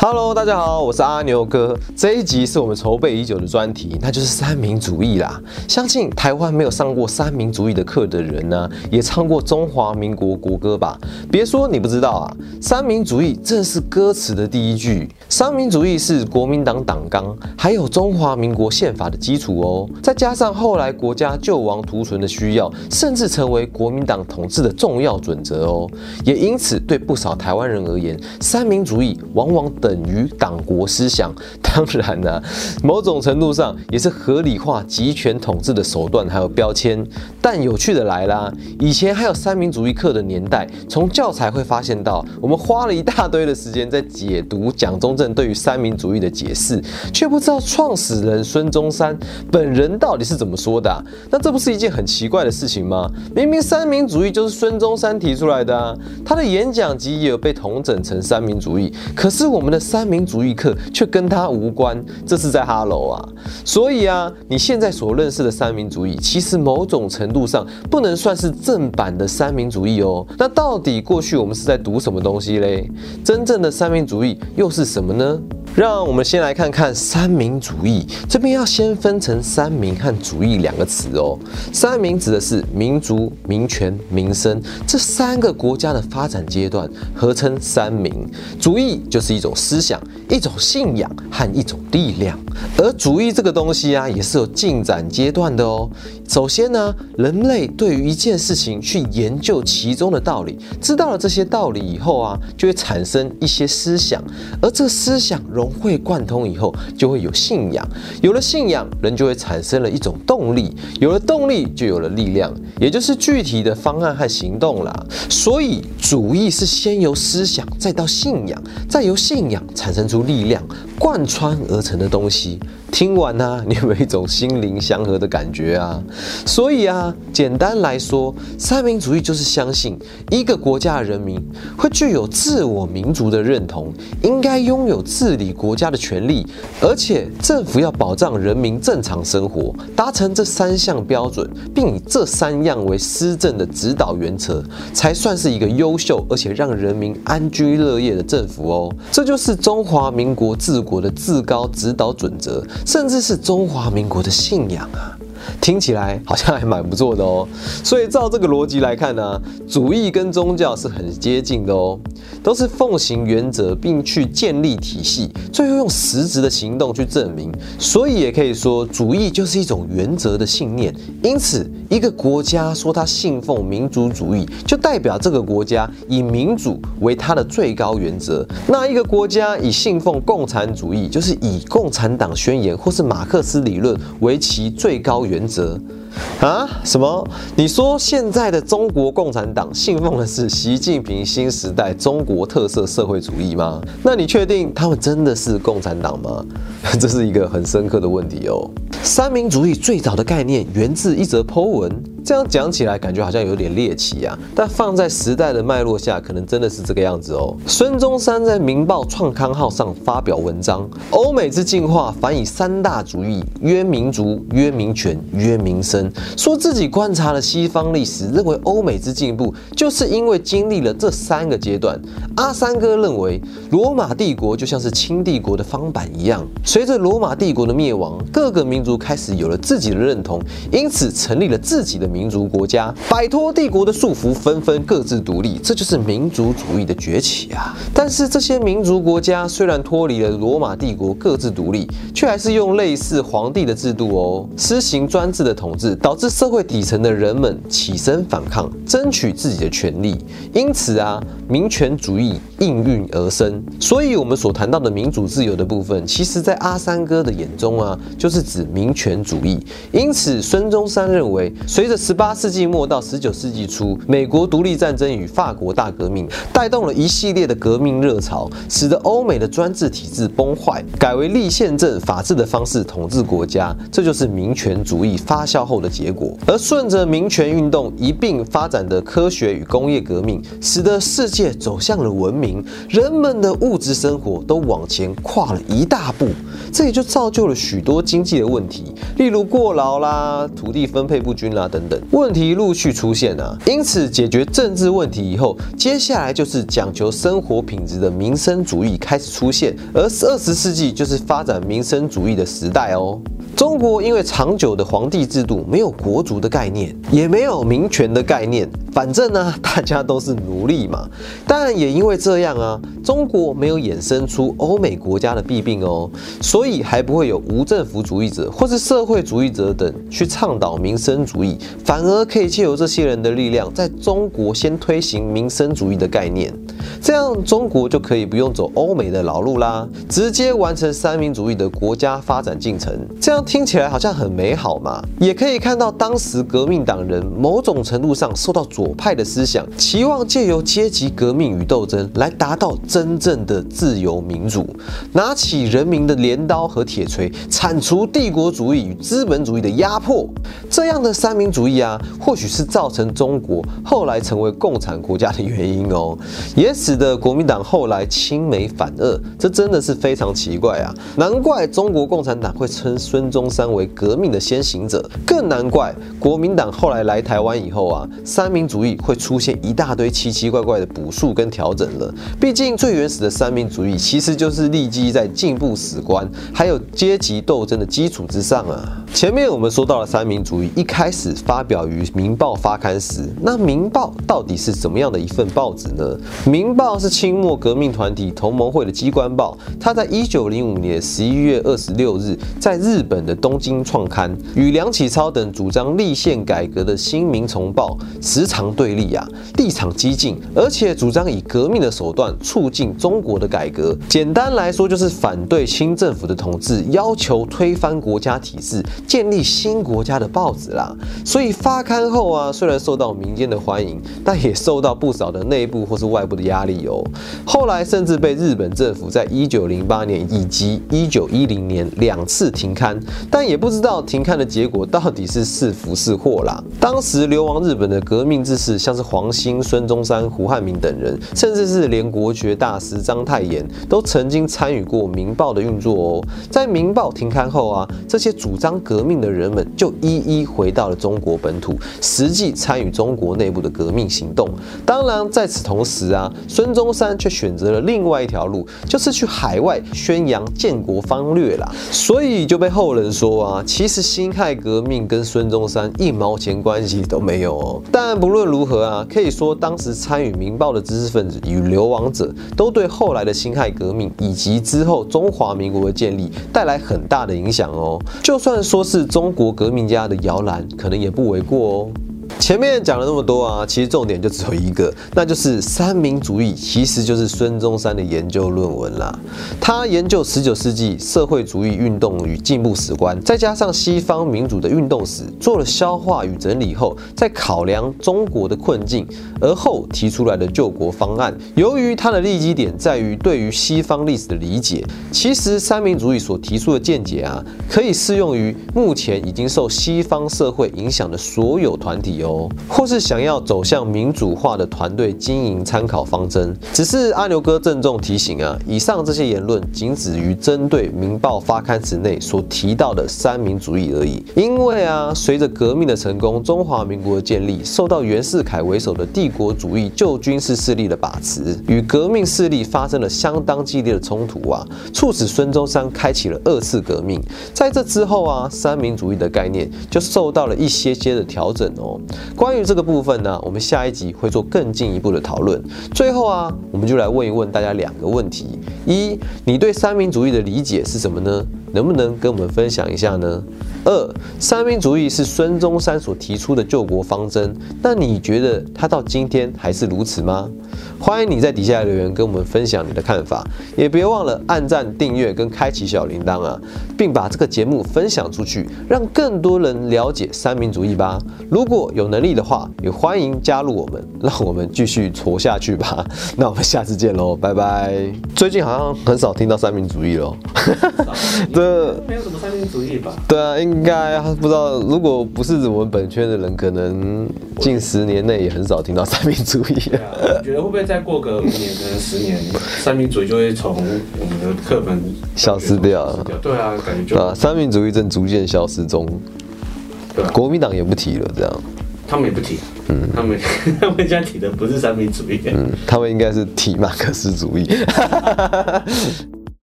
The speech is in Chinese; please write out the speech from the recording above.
Hello，大家好，我是阿牛哥。这一集是我们筹备已久的专题，那就是三民主义啦。相信台湾没有上过三民主义的课的人呢，也唱过中华民国国歌吧？别说你不知道啊，三民主义正是歌词的第一句。三民主义是国民党党纲，还有中华民国宪法的基础哦。再加上后来国家救亡图存的需要，甚至成为国民党统治的重要准则哦。也因此，对不少台湾人而言，三民主义往往等。等于党国思想，当然呢，某种程度上也是合理化集权统治的手段，还有标签。但有趣的来啦，以前还有三民主义课的年代，从教材会发现到，我们花了一大堆的时间在解读蒋中正对于三民主义的解释，却不知道创始人孙中山本人到底是怎么说的。那这不是一件很奇怪的事情吗？明明三民主义就是孙中山提出来的啊，他的演讲集也有被统整成三民主义，可是我们的。三民主义课却跟他无关，这是在哈喽啊！所以啊，你现在所认识的三民主义，其实某种程度路上不能算是正版的三民主义哦。那到底过去我们是在读什么东西嘞？真正的三民主义又是什么呢？让我们先来看看三民主义，这边要先分成三民和主义两个词哦。三民指的是民族、民权、民生这三个国家的发展阶段，合称三民。主义就是一种思想、一种信仰和一种力量。而主义这个东西啊，也是有进展阶段的哦。首先呢，人类对于一件事情去研究其中的道理，知道了这些道理以后啊，就会产生一些思想，而这思想融。会贯通以后，就会有信仰，有了信仰，人就会产生了一种动力，有了动力，就有了力量，也就是具体的方案和行动了。所以，主义是先由思想，再到信仰，再由信仰产生出力量，贯穿而成的东西。听完呢，你有没有一种心灵相合的感觉啊？所以啊，简单来说，三民主义就是相信一个国家的人民会具有自我民族的认同，应该拥有治理国家的权利，而且政府要保障人民正常生活，达成这三项标准，并以这三样为施政的指导原则，才算是一个优秀而且让人民安居乐业的政府哦。这就是中华民国治国的至高指导准则。甚至是中华民国的信仰啊！听起来好像还蛮不错的哦。所以照这个逻辑来看呢，主义跟宗教是很接近的哦，都是奉行原则，并去建立体系，最后用实质的行动去证明。所以也可以说，主义就是一种原则的信念。因此，一个国家说他信奉民族主义，就代表这个国家以民主为它的最高原则。那一个国家以信奉共产主义，就是以共产党宣言或是马克思理论为其最高原。原则啊？什么？你说现在的中国共产党信奉的是习近平新时代中国特色社会主义吗？那你确定他们真的是共产党吗？这是一个很深刻的问题哦。三民主义最早的概念源自一则 Po 文。这样讲起来，感觉好像有点猎奇啊，但放在时代的脉络下，可能真的是这个样子哦。孙中山在《明报》创刊号上发表文章：“欧美之进化，反以三大主义，曰民族，曰民权，曰民生。”说自己观察了西方历史，认为欧美之进步，就是因为经历了这三个阶段。阿三哥认为，罗马帝国就像是清帝国的方板一样，随着罗马帝国的灭亡，各个民族开始有了自己的认同，因此成立了自己的民。民族国家摆脱帝国的束缚，纷纷各自独立，这就是民族主义的崛起啊！但是这些民族国家虽然脱离了罗马帝国，各自独立，却还是用类似皇帝的制度哦，施行专制的统治，导致社会底层的人们起身反抗，争取自己的权利。因此啊，民权主义应运而生。所以，我们所谈到的民主自由的部分，其实在阿三哥的眼中啊，就是指民权主义。因此，孙中山认为，随着十八世纪末到十九世纪初，美国独立战争与法国大革命带动了一系列的革命热潮，使得欧美的专制体制崩坏，改为立宪政法治的方式统治国家，这就是民权主义发酵后的结果。而顺着民权运动一并发展的科学与工业革命，使得世界走向了文明，人们的物质生活都往前跨了一大步，这也就造就了许多经济的问题，例如过劳啦、土地分配不均啦等。问题陆续出现啊。因此，解决政治问题以后，接下来就是讲求生活品质的民生主义开始出现，而二十世纪就是发展民生主义的时代哦。中国因为长久的皇帝制度，没有国族的概念，也没有民权的概念，反正呢，大家都是奴隶嘛。但也因为这样啊，中国没有衍生出欧美国家的弊病哦，所以还不会有无政府主义者或是社会主义者等去倡导民生主义，反而可以借由这些人的力量，在中国先推行民生主义的概念，这样中国就可以不用走欧美的老路啦，直接完成三民主义的国家发展进程。这样。听起来好像很美好嘛，也可以看到当时革命党人某种程度上受到左派的思想，期望借由阶级革命与斗争来达到真正的自由民主，拿起人民的镰刀和铁锤，铲除帝国主义与资本主义的压迫。这样的三民主义啊，或许是造成中国后来成为共产国家的原因哦，也使得国民党后来亲美反俄，这真的是非常奇怪啊！难怪中国共产党会称孙中。中山为革命的先行者，更难怪国民党后来来台湾以后啊，三民主义会出现一大堆奇奇怪怪的补数跟调整了。毕竟最原始的三民主义其实就是立基在进步史观还有阶级斗争的基础之上啊。前面我们说到了三民主义一开始发表于《民报》发刊时，那《民报》到底是怎么样的一份报纸呢？《民报》是清末革命团体同盟会的机关报，它在一九零五年十一月二十六日在日本。的东京创刊与梁启超等主张立宪改革的新民重报时常对立啊，立场激进，而且主张以革命的手段促进中国的改革。简单来说，就是反对清政府的统治，要求推翻国家体制，建立新国家的报纸啦。所以发刊后啊，虽然受到民间的欢迎，但也受到不少的内部或是外部的压力哦。后来甚至被日本政府在一九零八年以及一九一零年两次停刊。但也不知道停刊的结果到底是是福是祸啦。当时流亡日本的革命志士，像是黄兴、孙中山、胡汉民等人，甚至是连国学大师章太炎，都曾经参与过《民报》的运作哦。在《民报》停刊后啊，这些主张革命的人们就一一回到了中国本土，实际参与中国内部的革命行动。当然，在此同时啊，孙中山却选择了另外一条路，就是去海外宣扬建国方略啦。所以就被后人。说啊，其实辛亥革命跟孙中山一毛钱关系都没有哦。但不论如何啊，可以说当时参与《民报》的知识分子与流亡者，都对后来的辛亥革命以及之后中华民国的建立带来很大的影响哦。就算说说是中国革命家的摇篮，可能也不为过哦。前面讲了那么多啊，其实重点就只有一个，那就是三民主义，其实就是孙中山的研究论文啦。他研究十九世纪社会主义运动与进步史观，再加上西方民主的运动史，做了消化与整理后，再考量中国的困境，而后提出来的救国方案。由于他的立基点在于对于西方历史的理解，其实三民主义所提出的见解啊，可以适用于目前已经受西方社会影响的所有团体哦。或是想要走向民主化的团队经营参考方针，只是阿牛哥郑重提醒啊，以上这些言论仅止于针对《民报》发刊词内所提到的三民主义而已。因为啊，随着革命的成功，中华民国的建立受到袁世凯为首的帝国主义旧军事势力的把持，与革命势力发生了相当激烈的冲突啊，促使孙中山开启了二次革命。在这之后啊，三民主义的概念就受到了一些些的调整哦。关于这个部分呢，我们下一集会做更进一步的讨论。最后啊，我们就来问一问大家两个问题：一，你对三民主义的理解是什么呢？能不能跟我们分享一下呢？二，三民主义是孙中山所提出的救国方针，那你觉得他到今天还是如此吗？欢迎你在底下留言跟我们分享你的看法，也别忘了按赞、订阅跟开启小铃铛啊，并把这个节目分享出去，让更多人了解三民主义吧。如果有能力的话，也欢迎加入我们，让我们继续活下去吧。那我们下次见喽，拜拜。最近好像很少听到三民主义了，对，没有什么三民主义吧？对啊，应该不知道，如果不是我们本圈的人，可能近十年内也很少听到三民主义。觉得会不会再过个五年、可能十年，三民主义就会从我们的课本消失掉？对啊，感觉就啊，三民主义正逐渐消失中。对，国民党也不提了，这样。他们也不提，嗯，他们 他们现在提的不是三民主义，嗯，他们应该是提马克思主义。